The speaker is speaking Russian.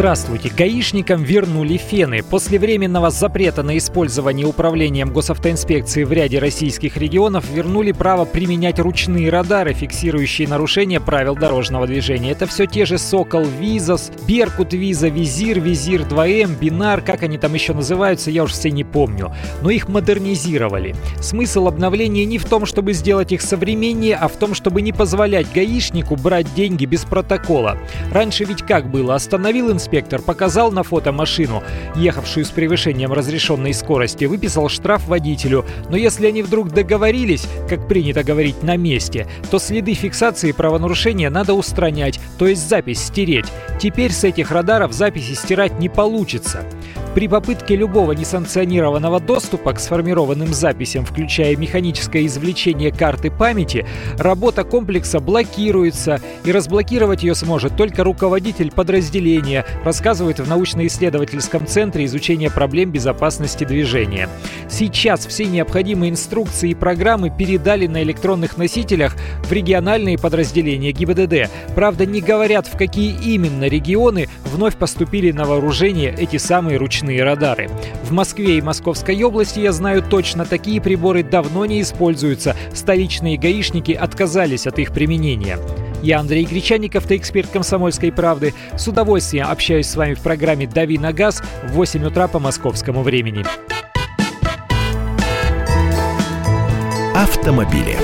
Здравствуйте! Гаишникам вернули фены. После временного запрета на использование управлением госавтоинспекции в ряде российских регионов вернули право применять ручные радары, фиксирующие нарушения правил дорожного движения. Это все те же Сокол Визас, Беркут Виза, Визир, Визир 2М, Бинар, как они там еще называются, я уж все не помню. Но их модернизировали. Смысл обновления не в том, чтобы сделать их современнее, а в том, чтобы не позволять гаишнику брать деньги без протокола. Раньше ведь как было? Остановил инспектор инспектор показал на фото машину, ехавшую с превышением разрешенной скорости, выписал штраф водителю. Но если они вдруг договорились, как принято говорить, на месте, то следы фиксации правонарушения надо устранять, то есть запись стереть. Теперь с этих радаров записи стирать не получится. При попытке любого несанкционированного доступа к сформированным записям, включая механическое извлечение карты памяти, работа комплекса блокируется, и разблокировать ее сможет только руководитель подразделения, рассказывает в научно-исследовательском центре изучения проблем безопасности движения. Сейчас все необходимые инструкции и программы передали на электронных носителях в региональные подразделения ГИБДД. Правда, не говорят, в какие именно регионы вновь поступили на вооружение эти самые ручные ручные радары. В Москве и Московской области, я знаю точно, такие приборы давно не используются. Столичные гаишники отказались от их применения. Я Андрей Гречаников, ты эксперт «Комсомольской правды». С удовольствием общаюсь с вами в программе «Дави на газ» в 8 утра по московскому времени. Автомобили.